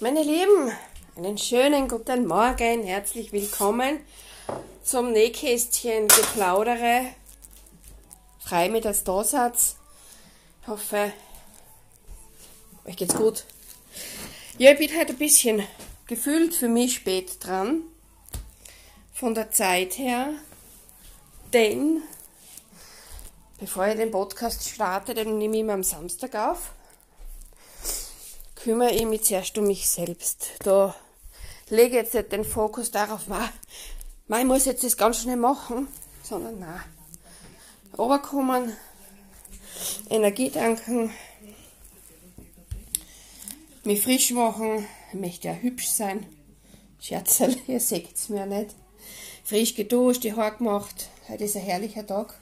Meine Lieben, einen schönen guten Morgen, herzlich willkommen zum Nähkästchen Geplaudere. Frei mit als Dasatz. Ich hoffe, euch geht's gut. Ja, ich bin heute ein bisschen gefühlt für mich spät dran. Von der Zeit her. Denn, bevor ich den Podcast starte, den nehme ich immer am Samstag auf kümmere ich mich zuerst um mich selbst. Da lege ich jetzt nicht den Fokus darauf, man, muss jetzt das ganz schnell machen, sondern nein. Oberkommen, Energie tanken, mich frisch machen, ich möchte ja hübsch sein. Scherzerl, ihr seht es mir nicht. Frisch geduscht, die Haare gemacht. Heute ist ein herrlicher Tag.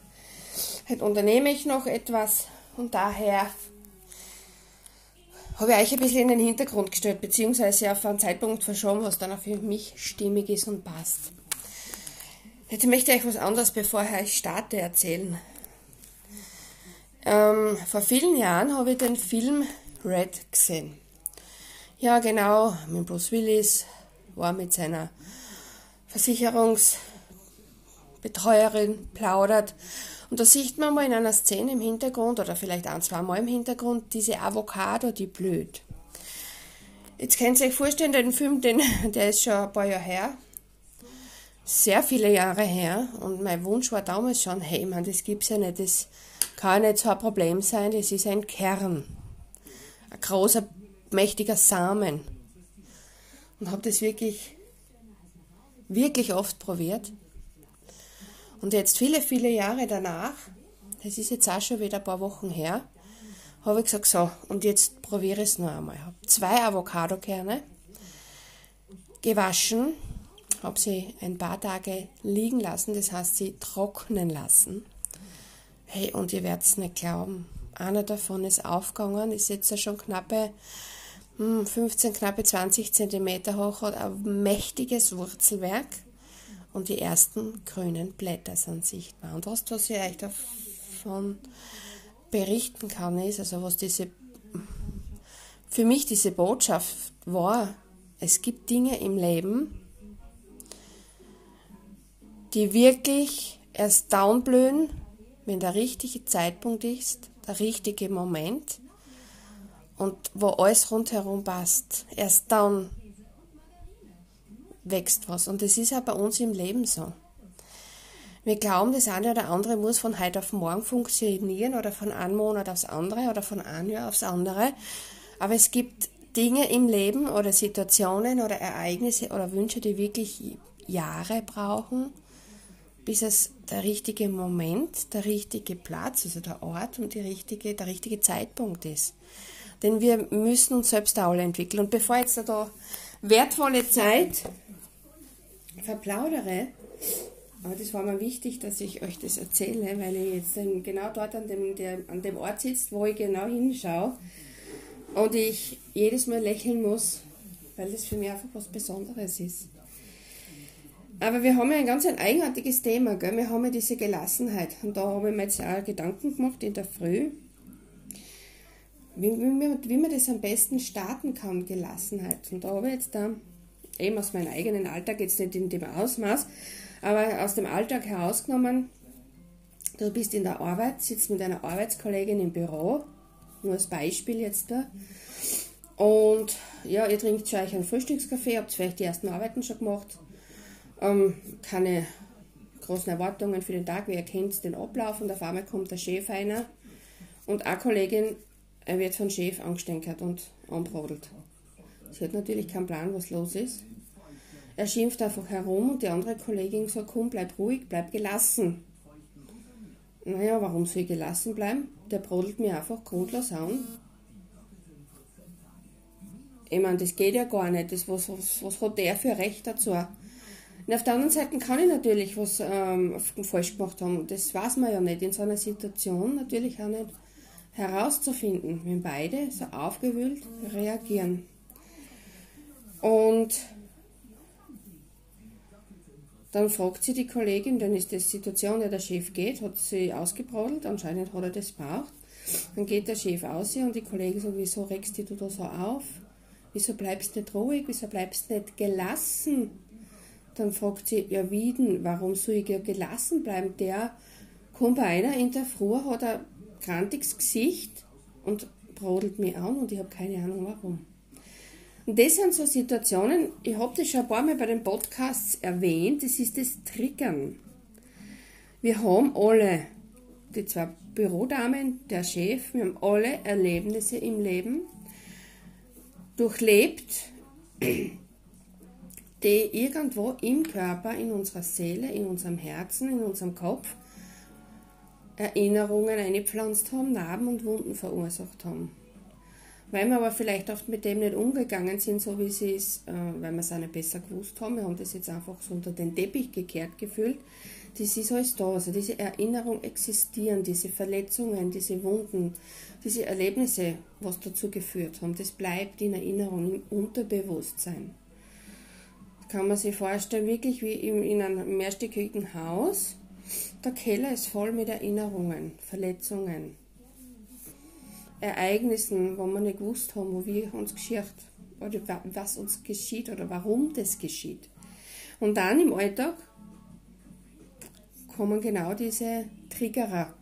Heute unternehme ich noch etwas und daher habe ich euch ein bisschen in den Hintergrund gestellt, beziehungsweise auf einen Zeitpunkt verschoben, was dann auch für mich stimmig ist und passt. Jetzt möchte ich euch was anderes, bevor ich starte, erzählen. Ähm, vor vielen Jahren habe ich den Film Red gesehen. Ja, genau, mit Bruce Willis war mit seiner Versicherungsbetreuerin plaudert und da sieht man mal in einer Szene im Hintergrund oder vielleicht ein, zwei Mal im Hintergrund diese Avocado, die blüht. Jetzt könnt ihr euch vorstellen, den Film, den, der ist schon ein paar Jahre her. Sehr viele Jahre her. Und mein Wunsch war damals schon, hey, man, das gibt's ja nicht. Das kann ja nicht so ein Problem sein. Das ist ein Kern. Ein großer, mächtiger Samen. Und habe das wirklich, wirklich oft probiert. Und jetzt viele, viele Jahre danach, das ist jetzt auch schon wieder ein paar Wochen her, habe ich gesagt, so, und jetzt probiere ich es noch einmal. Ich habe zwei Avocadokerne gewaschen, habe sie ein paar Tage liegen lassen, das heißt sie trocknen lassen. Hey, und ihr werdet es nicht glauben, einer davon ist aufgegangen, ist jetzt schon knappe 15, hm, knappe 20 Zentimeter hoch, hat ein mächtiges Wurzelwerk und die ersten grünen Blätter sind sichtbar. Und was, was ich euch davon berichten kann, ist, also was diese, für mich diese Botschaft war, es gibt Dinge im Leben, die wirklich erst downblühen, wenn der richtige Zeitpunkt ist, der richtige Moment und wo alles rundherum passt. Erst dann wächst was. Und das ist auch bei uns im Leben so. Wir glauben, das eine oder andere muss von heute auf morgen funktionieren oder von einem Monat aufs andere oder von einem Jahr aufs andere. Aber es gibt Dinge im Leben oder Situationen oder Ereignisse oder Wünsche, die wirklich Jahre brauchen, bis es der richtige Moment, der richtige Platz, also der Ort und die richtige, der richtige Zeitpunkt ist. Denn wir müssen uns selbst auch alle entwickeln. Und bevor jetzt da wertvolle Zeit verplaudere, aber das war mir wichtig, dass ich euch das erzähle, weil ich jetzt genau dort an dem, der, an dem Ort sitze, wo ich genau hinschaue und ich jedes Mal lächeln muss, weil das für mich einfach was Besonderes ist. Aber wir haben ja ein ganz ein eigenartiges Thema, gell? wir haben ja diese Gelassenheit und da habe ich mir jetzt auch Gedanken gemacht in der Früh, wie, wie, wie man das am besten starten kann, Gelassenheit. Und da habe ich jetzt da eben aus meinem eigenen Alltag, jetzt nicht in dem Ausmaß, aber aus dem Alltag herausgenommen, du bist in der Arbeit, sitzt mit einer Arbeitskollegin im Büro, nur als Beispiel jetzt da, und ja, ihr trinkt euch einen Frühstückskaffee, habt vielleicht die ersten Arbeiten schon gemacht, ähm, keine großen Erwartungen für den Tag, wie ihr kennt den Ablauf und auf einmal kommt der Chef einer und eine Kollegin wird von Chef angestänkert und anbrodelt. Sie hat natürlich keinen Plan, was los ist. Er schimpft einfach herum und die andere Kollegin sagt, komm, bleib ruhig, bleib gelassen. Naja, warum soll ich gelassen bleiben? Der brodelt mir einfach grundlos an. Ich meine, das geht ja gar nicht. Das, was, was, was hat der für Recht dazu? Und auf der anderen Seite kann ich natürlich was ähm, falsch gemacht haben. Das weiß man ja nicht in so einer Situation natürlich auch nicht herauszufinden, wenn beide so aufgewühlt reagieren. Und dann fragt sie die Kollegin, dann ist die Situation, ja, der Chef geht, hat sie ausgebrodelt, anscheinend hat er das braucht. Dann geht der Chef aus und die Kollegin sagt, wieso regst du da so auf? wieso bleibst du nicht ruhig, wieso bleibst du nicht gelassen? Dann fragt sie, ja wie denn, warum soll ich ja gelassen bleiben? Der kommt bei einer in der Früh, hat ein krantiges Gesicht und brodelt mich an und ich habe keine Ahnung warum. Und das sind so Situationen, ich habe das schon ein paar Mal bei den Podcasts erwähnt, das ist das Triggern. Wir haben alle, die zwei Bürodamen, der Chef, wir haben alle Erlebnisse im Leben durchlebt, die irgendwo im Körper, in unserer Seele, in unserem Herzen, in unserem Kopf Erinnerungen eingepflanzt haben, Narben und Wunden verursacht haben. Weil wir aber vielleicht oft mit dem nicht umgegangen sind, so wie sie es, äh, weil wir es auch nicht besser gewusst haben. Wir haben das jetzt einfach so unter den Teppich gekehrt gefühlt. Das ist alles da. Also diese Erinnerungen existieren, diese Verletzungen, diese Wunden, diese Erlebnisse, was dazu geführt haben, das bleibt in Erinnerung, im Unterbewusstsein. Kann man sich vorstellen, wirklich wie in einem mehrstöckigen Haus. Der Keller ist voll mit Erinnerungen, Verletzungen, Ereignissen, wo wir nicht gewusst haben, wo wir uns geschieht oder was uns geschieht oder warum das geschieht. Und dann im Alltag kommen genau diese Triggerer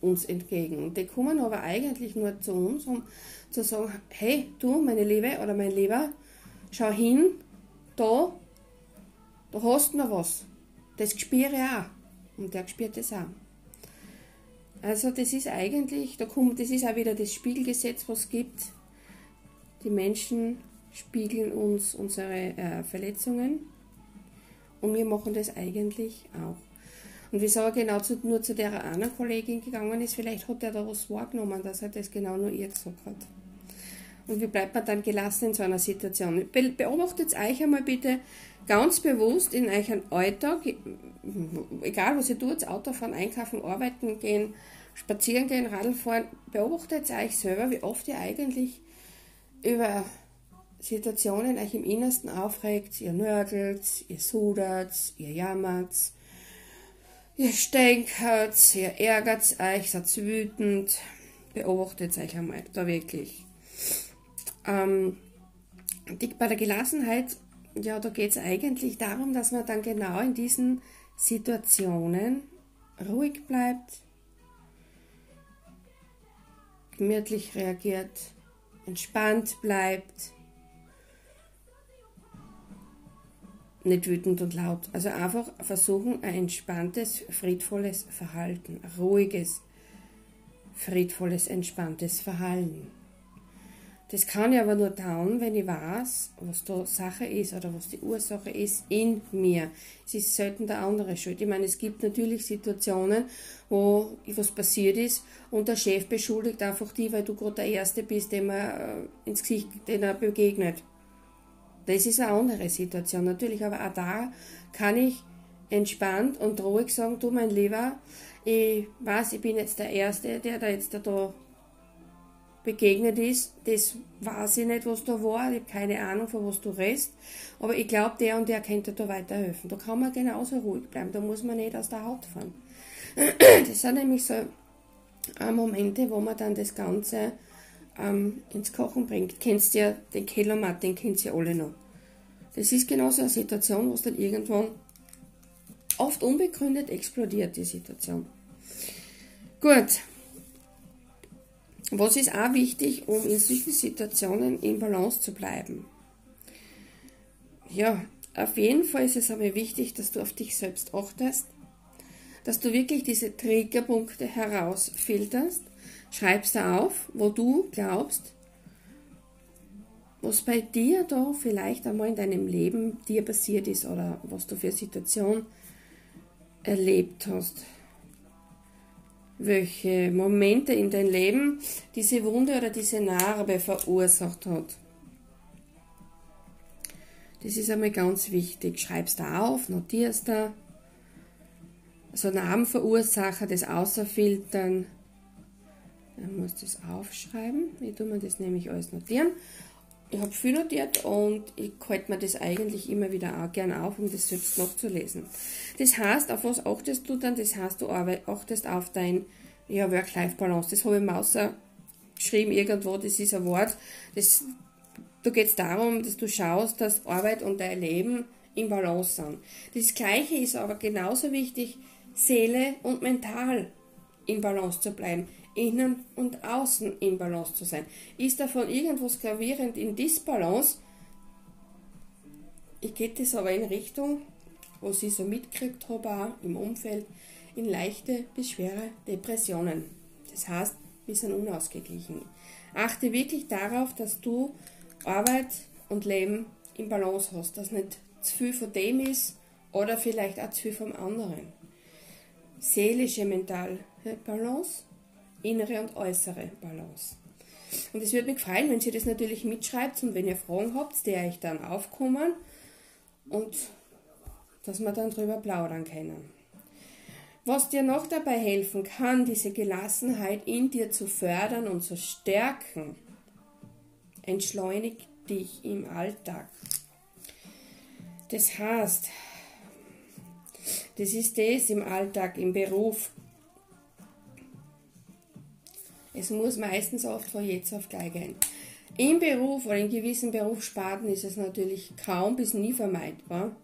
uns entgegen. Und die kommen aber eigentlich nur zu uns, um zu sagen, hey, du, meine Liebe oder mein Lieber, schau hin, da, da hast du noch was. Das spüre ich auch. Und der spürt das auch. Also das ist eigentlich, da kommt, das ist auch wieder das Spiegelgesetz, was es gibt. Die Menschen spiegeln uns unsere äh, Verletzungen und wir machen das eigentlich auch. Und wieso er genau zu, nur zu der anderen Kollegin gegangen ist, vielleicht hat er da was wahrgenommen, dass er das genau nur ihr gesagt hat. Und wie bleibt man dann gelassen in so einer Situation? Be beobachtet euch einmal bitte ganz bewusst in euren Alltag, egal was ihr tut, Auto fahren, einkaufen, arbeiten gehen, spazieren gehen, Radl fahren, beobachtet euch selber, wie oft ihr eigentlich über Situationen euch im Innersten aufregt, ihr nörgelt, ihr sudert, ihr jammert, ihr stänkert, ihr ärgert euch, seid wütend, beobachtet euch einmal, da wirklich. Ähm, die, bei der Gelassenheit, ja, da geht es eigentlich darum, dass man dann genau in diesen Situationen ruhig bleibt, gemütlich reagiert, entspannt bleibt, nicht wütend und laut. Also einfach versuchen, ein entspanntes, friedvolles Verhalten, ruhiges, friedvolles, entspanntes Verhalten. Das kann ich aber nur tun, wenn ich weiß, was da Sache ist oder was die Ursache ist in mir. Es ist selten der andere schuld. Ich meine, es gibt natürlich Situationen, wo was passiert ist und der Chef beschuldigt einfach die, weil du gerade der Erste bist, dem er äh, ins Gesicht, den er begegnet. Das ist eine andere Situation natürlich, aber auch da kann ich entspannt und ruhig sagen, du mein Lieber, ich weiß, ich bin jetzt der Erste, der da jetzt da begegnet ist, das weiß ich nicht, was da war, ich habe keine Ahnung, von was du redest, aber ich glaube, der und der könnte da weiterhelfen. Da kann man genauso ruhig bleiben, da muss man nicht aus der Haut fahren. Das sind nämlich so Momente, wo man dann das Ganze ähm, ins Kochen bringt. Kennst ja den Kellermatt, den kennt ihr alle noch. Das ist genauso eine Situation, wo es dann irgendwann oft unbegründet explodiert, die Situation. Gut, was ist auch wichtig, um in solchen Situationen in Balance zu bleiben? Ja, auf jeden Fall ist es aber wichtig, dass du auf dich selbst achtest, dass du wirklich diese Triggerpunkte herausfilterst, schreibst auf, wo du glaubst, was bei dir da vielleicht einmal in deinem Leben dir passiert ist oder was du für Situation erlebt hast welche Momente in dein Leben diese Wunde oder diese Narbe verursacht hat. Das ist einmal ganz wichtig. Schreibst da auf, notierst da. Also Narbenverursacher, das Außerfiltern. Dann musst du das aufschreiben. Ich tue mir das nämlich alles notieren. Ich habe viel notiert und ich halte mir das eigentlich immer wieder auch gern auf, um das selbst nachzulesen. Das heißt, auf was achtest du dann? Das heißt, du achtest auf dein ja, Work-Life-Balance. Das habe ich mir geschrieben irgendwo, das ist ein Wort, das Da geht es darum, dass du schaust, dass Arbeit und dein Leben im Balance sind. Das Gleiche ist aber genauso wichtig, Seele und mental im Balance zu bleiben, innen und außen im Balance zu sein. Ist davon irgendwas gravierend in Disbalance, ich gehe das aber in Richtung, was ich so mitgekriegt habe, auch im Umfeld, in leichte bis schwere Depressionen. Das heißt, wir sind unausgeglichen. Achte wirklich darauf, dass du Arbeit und Leben im Balance hast, dass nicht zu viel von dem ist oder vielleicht auch zu viel vom anderen. Seelische, mentale Balance, innere und äußere Balance. Und es würde mich freuen, wenn ihr das natürlich mitschreibt und wenn ihr Fragen habt, die euch dann aufkommen und dass wir dann drüber plaudern können. Was dir noch dabei helfen kann, diese Gelassenheit in dir zu fördern und zu stärken, entschleunigt dich im Alltag. Das heißt, das ist das im Alltag, im Beruf. Es muss meistens oft von jetzt auf gleich gehen. Im Beruf oder in gewissen Berufssparten ist es natürlich kaum bis nie vermeidbar.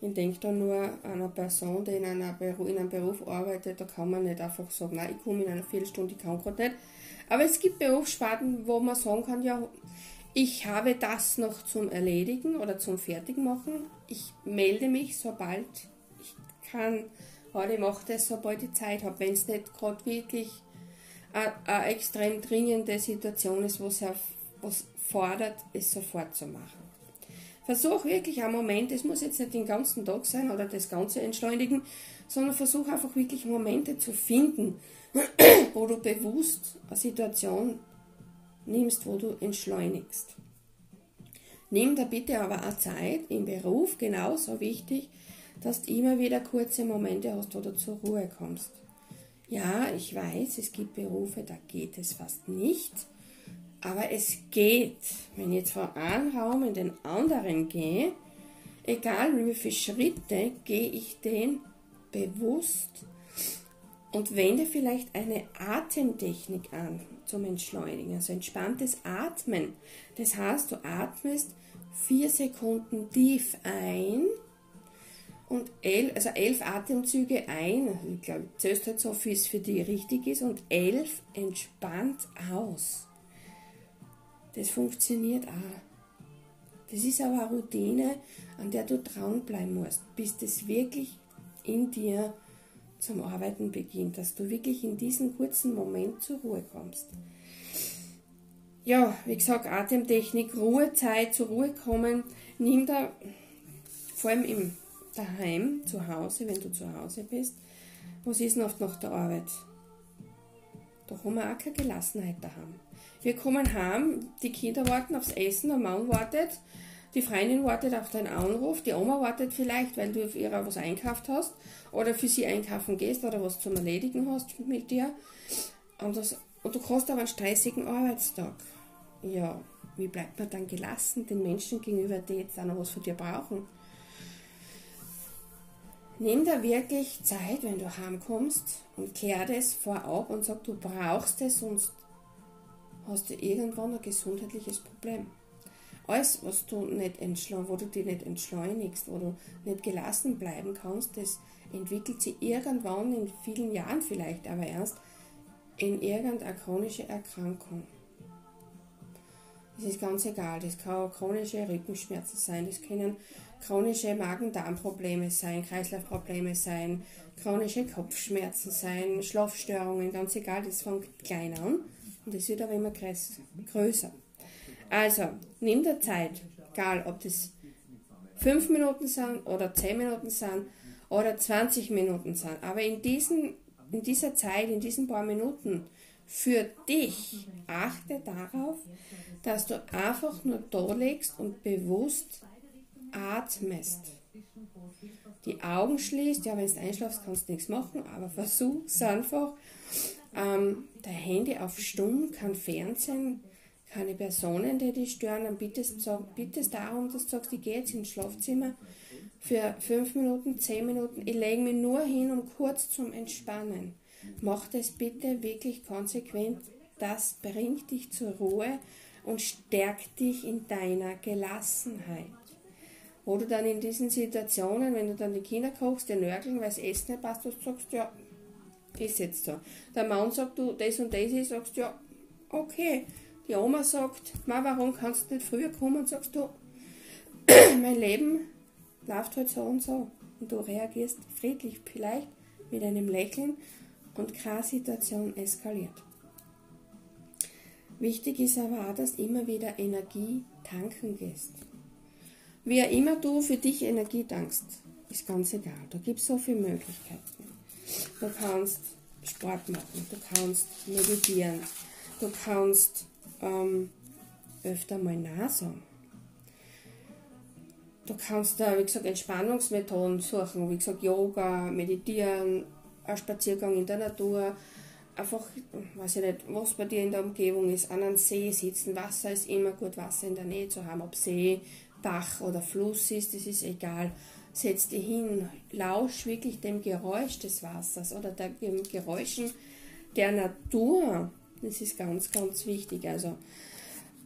Ich denke da nur an eine Person, die in, einer Beruf, in einem Beruf arbeitet, da kann man nicht einfach sagen, nein, ich komme in einer Viertelstunde, ich kann gerade nicht. Aber es gibt Berufssparten, wo man sagen kann, ja, ich habe das noch zum Erledigen oder zum Fertigmachen. Ich melde mich, sobald ich kann. Oder ich mache das, sobald ich Zeit habe, wenn es nicht gerade wirklich eine, extrem dringende Situation ist, es auf was fordert, es sofort zu machen. Versuch wirklich einen Moment, es muss jetzt nicht den ganzen Tag sein oder das Ganze entschleunigen, sondern versuch einfach wirklich Momente zu finden, wo du bewusst eine Situation nimmst, wo du entschleunigst. Nimm da bitte aber auch Zeit im Beruf, genauso wichtig, dass du immer wieder kurze Momente hast, wo du zur Ruhe kommst. Ja, ich weiß, es gibt Berufe, da geht es fast nicht. Aber es geht, wenn ich jetzt von einem Raum in den anderen gehe, egal wie viele Schritte, gehe ich den bewusst und wende vielleicht eine Atemtechnik an zum Entschleunigen, also entspanntes Atmen. Das heißt, du atmest vier Sekunden tief ein und elf, also elf Atemzüge ein, ich glaube, zählst halt so, wie es für dich richtig ist, und elf entspannt aus. Das funktioniert auch. Das ist aber eine Routine, an der du dranbleiben musst, bis das wirklich in dir zum Arbeiten beginnt, dass du wirklich in diesem kurzen Moment zur Ruhe kommst. Ja, wie gesagt, Atemtechnik, Ruhezeit, zur Ruhe kommen, nimm da vor allem im daheim, zu Hause, wenn du zu Hause bist, was ist denn oft nach der Arbeit? Da haben wir auch keine Gelassenheit daheim. Wir kommen heim, die Kinder warten aufs Essen, der Mann wartet, die Freundin wartet auf deinen Anruf, die Oma wartet vielleicht, weil du auf ihrer was einkauft hast oder für sie einkaufen gehst oder was zum Erledigen hast mit dir. Und, das, und du hast aber einen stressigen Arbeitstag. Ja, wie bleibt man dann gelassen den Menschen gegenüber, die jetzt auch noch was von dir brauchen? Nimm da wirklich Zeit, wenn du heimkommst und klär das vorab und sag, du brauchst es, sonst hast du irgendwann ein gesundheitliches Problem. Alles, was du nicht wo du dich nicht entschleunigst, wo du nicht gelassen bleiben kannst, das entwickelt sich irgendwann in vielen Jahren vielleicht, aber erst in irgendeine chronische Erkrankung. Das ist ganz egal, das kann chronische Rückenschmerzen sein, das können chronische Magen-Darm-Probleme sein, Kreislaufprobleme sein, chronische Kopfschmerzen sein, Schlafstörungen, ganz egal, das fängt klein an und es wird aber immer größer. Also, nimm dir Zeit, egal ob das 5 Minuten sind oder 10 Minuten sind oder 20 Minuten sind, aber in, diesen, in dieser Zeit, in diesen paar Minuten, für dich achte darauf, dass du einfach nur da legst und bewusst atmest. Die Augen schließt, ja, wenn du einschlafst, kannst du nichts machen, aber versuch es einfach ähm, der Handy auf Stumm, kein Fernsehen, keine Personen, die dich stören. Dann bittest, sag, bittest darum, dass du sagst, ich gehe jetzt ins Schlafzimmer für fünf Minuten, zehn Minuten. Ich lege mich nur hin, um kurz zum Entspannen. Mach das bitte wirklich konsequent. Das bringt dich zur Ruhe und stärkt dich in deiner Gelassenheit. Wo du dann in diesen Situationen, wenn du dann die Kinder kochst, die nörgeln, weil das Essen nicht passt, du sagst, ja, ist jetzt so. Der Mann sagt, du, das und das ist, sagst, ja, okay. Die Oma sagt, Ma, warum kannst du nicht früher kommen? Und sagst du, mein Leben läuft halt so und so. Und du reagierst friedlich, vielleicht mit einem Lächeln und keine Situation eskaliert. Wichtig ist aber auch, dass du immer wieder Energie tanken gehst. Wie immer du für dich Energie tankst, ist ganz egal. Da gibt es so viele Möglichkeiten. Du kannst Sport machen, du kannst meditieren, du kannst ähm, öfter mal nachsagen. Du kannst da, wie gesagt, Entspannungsmethoden suchen, wie gesagt, Yoga, Meditieren, ein Spaziergang in der Natur, einfach, weiß ich nicht, was bei dir in der Umgebung ist, an einem See sitzen. Wasser ist immer gut, Wasser in der Nähe zu haben, ob See, Bach oder Fluss ist, das ist egal. Setz dich hin, lausch wirklich dem Geräusch des Wassers oder den Geräuschen der Natur. Das ist ganz, ganz wichtig. Also,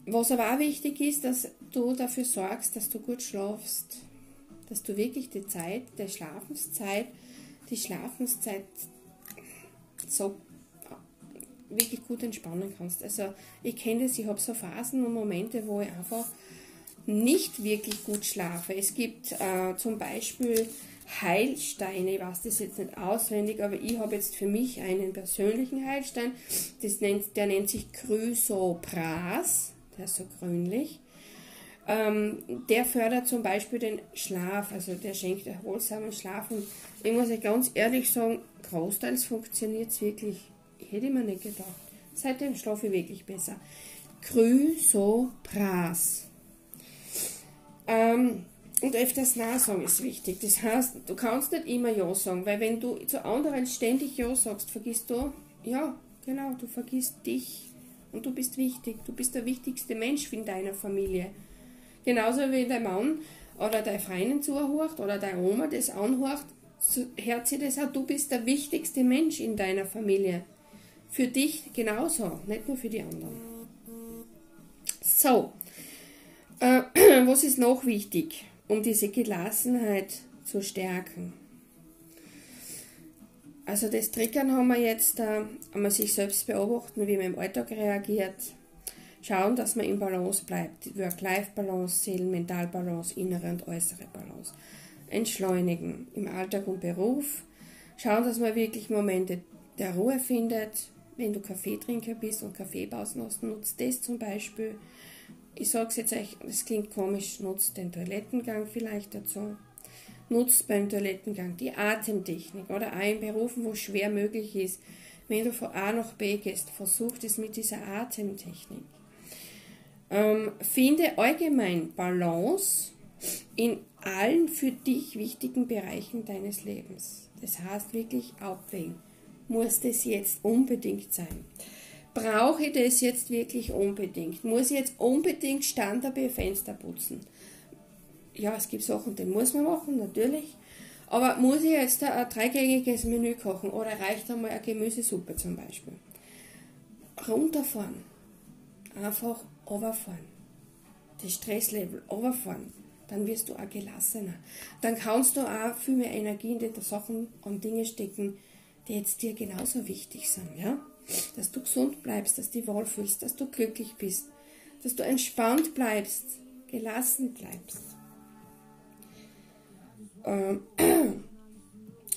was aber auch wichtig ist, dass du dafür sorgst, dass du gut schlafst. Dass du wirklich die Zeit der Schlafenszeit, die Schlafenszeit so wirklich gut entspannen kannst. Also ich kenne das, ich habe so Phasen und Momente, wo ich einfach nicht wirklich gut schlafe. Es gibt äh, zum Beispiel Heilsteine, ich weiß das jetzt nicht auswendig, aber ich habe jetzt für mich einen persönlichen Heilstein, das nennt, der nennt sich Chrysopras, der ist so grünlich. Ähm, der fördert zum Beispiel den Schlaf, also der schenkt erholsamen Schlaf und ich muss ja ganz ehrlich sagen, großteils funktioniert es wirklich Hätte ich mir nicht gedacht. Seitdem schlafe ich wirklich besser. Chrysopras. Ähm, und öfters Nein sagen ist wichtig. Das heißt, du kannst nicht immer Ja sagen, weil wenn du zu anderen ständig Ja sagst, vergisst du, ja, genau, du vergisst dich und du bist wichtig. Du bist der wichtigste Mensch in deiner Familie. Genauso wie dein Mann oder deine Freundin zuhört oder deine Oma das anhört, so hört sie das auch, du bist der wichtigste Mensch in deiner Familie. Für dich genauso, nicht nur für die anderen. So, äh, was ist noch wichtig, um diese Gelassenheit zu stärken? Also das Triggern haben wir jetzt, äh, einmal sich selbst beobachten, wie man im Alltag reagiert, schauen, dass man im Balance bleibt, Work-Life-Balance, Seelen-Mental-Balance, innere und äußere Balance. Entschleunigen im Alltag und Beruf, schauen, dass man wirklich Momente der Ruhe findet, wenn du Kaffeetrinker bist und Kaffeepausen hast, nutzt das zum Beispiel. Ich sage es jetzt euch, das klingt komisch, nutzt den Toilettengang vielleicht dazu. Nutzt beim Toilettengang die Atemtechnik oder auch in Berufen, wo es schwer möglich ist. Wenn du von A nach B gehst, versuch es mit dieser Atemtechnik. Ähm, finde allgemein Balance in allen für dich wichtigen Bereichen deines Lebens. Das heißt wirklich abwägen muss das jetzt unbedingt sein? Brauche ich das jetzt wirklich unbedingt? Muss ich jetzt unbedingt Standard Fenster putzen? Ja, es gibt Sachen, die muss man machen, natürlich. Aber muss ich jetzt ein dreigängiges Menü kochen oder reicht einmal eine Gemüsesuppe zum Beispiel? Runterfahren. Einfach runterfahren. Das Stresslevel runterfahren. Dann wirst du auch gelassener. Dann kannst du auch viel mehr Energie in die Sachen und Dinge stecken, die jetzt dir genauso wichtig sind, ja? Dass du gesund bleibst, dass du dich wohlfühlst, dass du glücklich bist, dass du entspannt bleibst, gelassen bleibst. Ähm,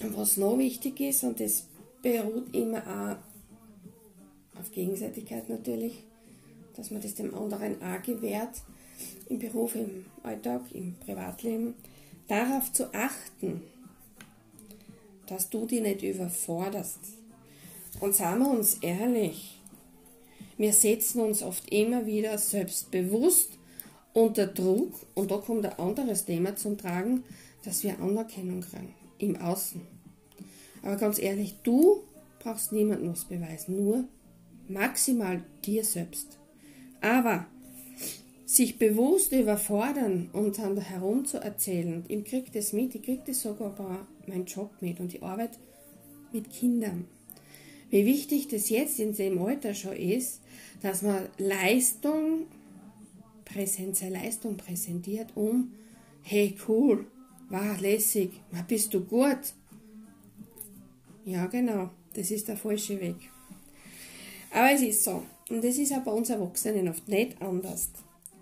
was noch wichtig ist, und das beruht immer auch auf Gegenseitigkeit natürlich, dass man das dem anderen auch gewährt, im Beruf, im Alltag, im Privatleben, darauf zu achten, dass du die nicht überforderst. Und sagen wir uns ehrlich, wir setzen uns oft immer wieder selbstbewusst unter Druck und da kommt ein anderes Thema zum Tragen, dass wir Anerkennung kriegen im Außen. Aber ganz ehrlich, du brauchst niemandem was beweisen, nur maximal dir selbst. Aber sich bewusst überfordern und dann herum zu erzählen, ich kriege das mit, ich kriege das sogar bei meinem Job mit und die Arbeit mit Kindern. Wie wichtig das jetzt in dem Alter schon ist, dass man Leistung Präsenz, seine Leistung präsentiert, um, hey cool, wow, lässig, bist du gut? Ja, genau, das ist der falsche Weg. Aber es ist so. Und das ist auch bei uns Erwachsenen oft nicht anders.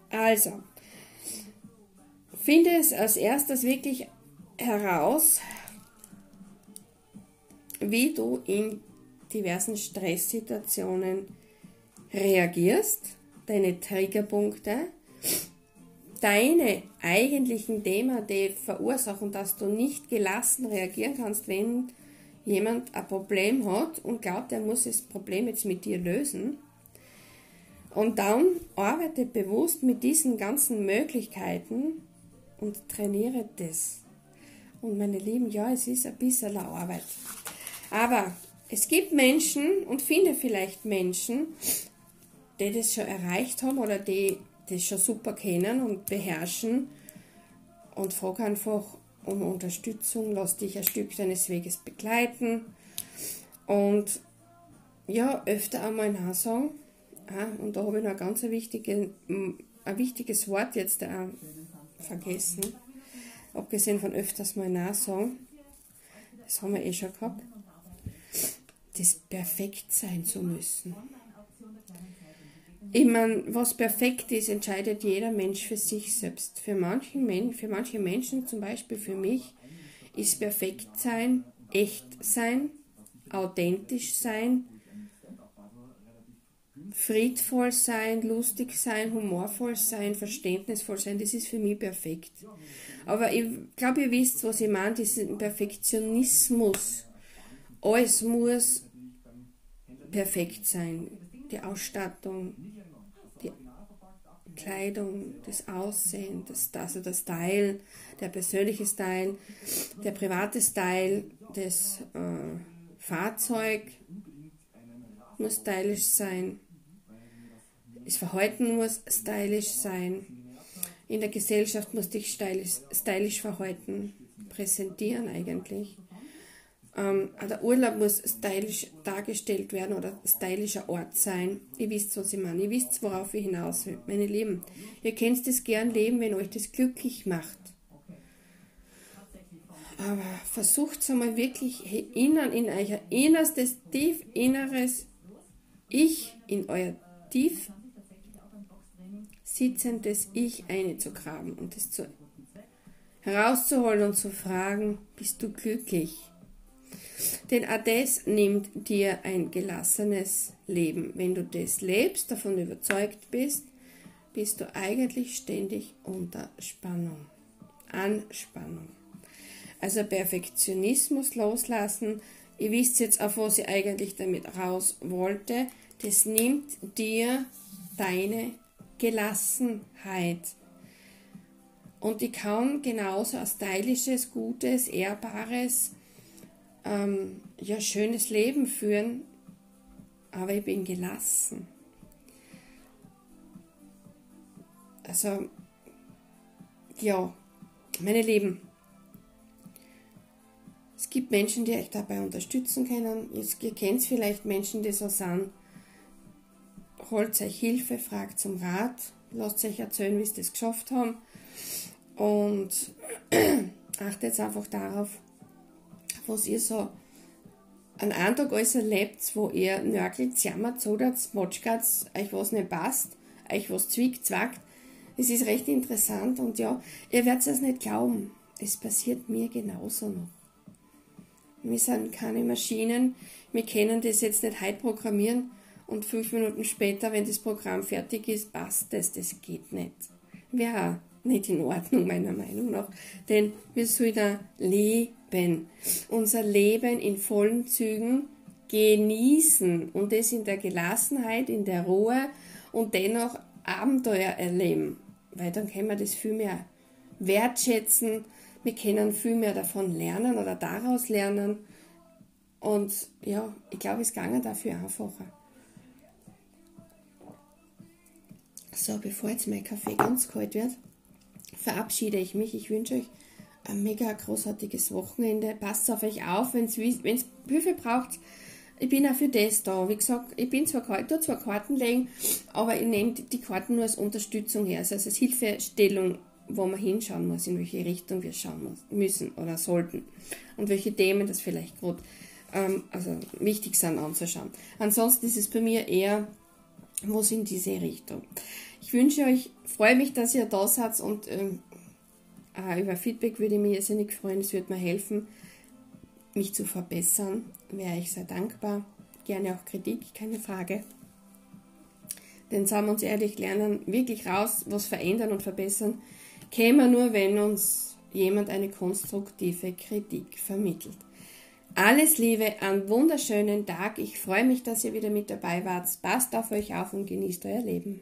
Also, finde es als erstes wirklich heraus, wie du in diversen Stresssituationen reagierst, deine Triggerpunkte, deine eigentlichen Themen, die verursachen, dass du nicht gelassen reagieren kannst, wenn jemand ein Problem hat und glaubt, er muss das Problem jetzt mit dir lösen. Und dann arbeite bewusst mit diesen ganzen Möglichkeiten und trainiere das. Und meine Lieben, ja, es ist ein bisschen Arbeit. Aber es gibt Menschen und finde vielleicht Menschen, die das schon erreicht haben oder die das schon super kennen und beherrschen und frage einfach um Unterstützung, lass dich ein Stück deines Weges begleiten und ja, öfter einmal nachsagen. Ah, und da habe ich noch ein ganz wichtige, ein wichtiges Wort jetzt auch vergessen. Abgesehen von öfters mal nachsagen. Das haben wir eh schon gehabt das perfekt sein zu müssen. Ich meine, was perfekt ist, entscheidet jeder Mensch für sich selbst. Für, manchen, für manche Menschen, zum Beispiel für mich, ist perfekt sein, echt sein, authentisch sein, friedvoll sein, lustig sein, humorvoll sein, verständnisvoll sein. Das ist für mich perfekt. Aber ich glaube, ihr wisst, was ich meine, diesen Perfektionismus. Alles muss perfekt sein. Die Ausstattung, die Kleidung, das Aussehen, das, also der Style, der persönliche Style, der private Style, das äh, Fahrzeug muss stylisch sein. Das Verhalten muss stylisch sein. In der Gesellschaft muss dich stylisch, stylisch verhalten, präsentieren eigentlich. Ähm, der Urlaub muss stylisch dargestellt werden oder stylischer Ort sein. Ihr wisst, was ich meine. Ihr wisst, worauf ich hinaus will. Meine Lieben, ihr könnt das gern leben, wenn euch das glücklich macht. Aber versucht es einmal wirklich innen in euer innerstes, tief inneres Ich, in euer tief sitzendes Ich einzugraben und es zu, herauszuholen und zu fragen, bist du glücklich? Denn auch das nimmt dir ein gelassenes Leben. Wenn du das lebst, davon überzeugt bist, bist du eigentlich ständig unter Spannung, Anspannung. Also Perfektionismus loslassen. Ihr wisst jetzt, auf was ich eigentlich damit raus wollte. Das nimmt dir deine Gelassenheit. Und die kann genauso ein stylisches, gutes, ehrbares, ähm, ja, schönes Leben führen, aber ich bin gelassen. Also, ja, meine Lieben, es gibt Menschen, die euch dabei unterstützen können. Ihr kennt vielleicht Menschen, die so sind. Holt euch Hilfe, fragt zum Rat, lasst euch erzählen, wie sie das geschafft haben. Und achtet einfach darauf, was ihr so an einem Tag alles erlebt, wo ihr nörgelt, jammert, zodert, motschgert, euch was nicht passt, euch was zwickt, zwackt. Es ist recht interessant und ja, ihr werdet es nicht glauben. Es passiert mir genauso noch. Wir sind keine Maschinen, wir können das jetzt nicht heute programmieren und fünf Minuten später, wenn das Programm fertig ist, passt das, das geht nicht. Wäre nicht in Ordnung, meiner Meinung nach. Denn wir sollen leben. Unser Leben in vollen Zügen genießen und das in der Gelassenheit, in der Ruhe und dennoch Abenteuer erleben. Weil dann können wir das viel mehr wertschätzen, wir können viel mehr davon lernen oder daraus lernen. Und ja, ich glaube, es ginge dafür einfacher. So, bevor jetzt mein Kaffee ganz kalt wird, verabschiede ich mich. Ich wünsche euch ein mega großartiges Wochenende. Passt auf euch auf, wenn es Hilfe braucht. ich bin auch für das da. Wie gesagt, ich bin zwar, ich zwar Karten legen, aber ich nehme die Karten nur als Unterstützung her, also als Hilfestellung, wo man hinschauen muss, in welche Richtung wir schauen müssen oder sollten und welche Themen das vielleicht gerade ähm, also wichtig sind anzuschauen. Ansonsten ist es bei mir eher, was in diese Richtung. Ich wünsche euch, freue mich, dass ihr da seid und ähm, über Feedback würde ich mich irrsinnig freuen. Es würde mir helfen, mich zu verbessern. Wäre ich sehr dankbar. Gerne auch Kritik, keine Frage. Denn sagen wir uns ehrlich, lernen wirklich raus, was verändern und verbessern, käme nur, wenn uns jemand eine konstruktive Kritik vermittelt. Alles Liebe, einen wunderschönen Tag. Ich freue mich, dass ihr wieder mit dabei wart. Passt auf euch auf und genießt euer Leben.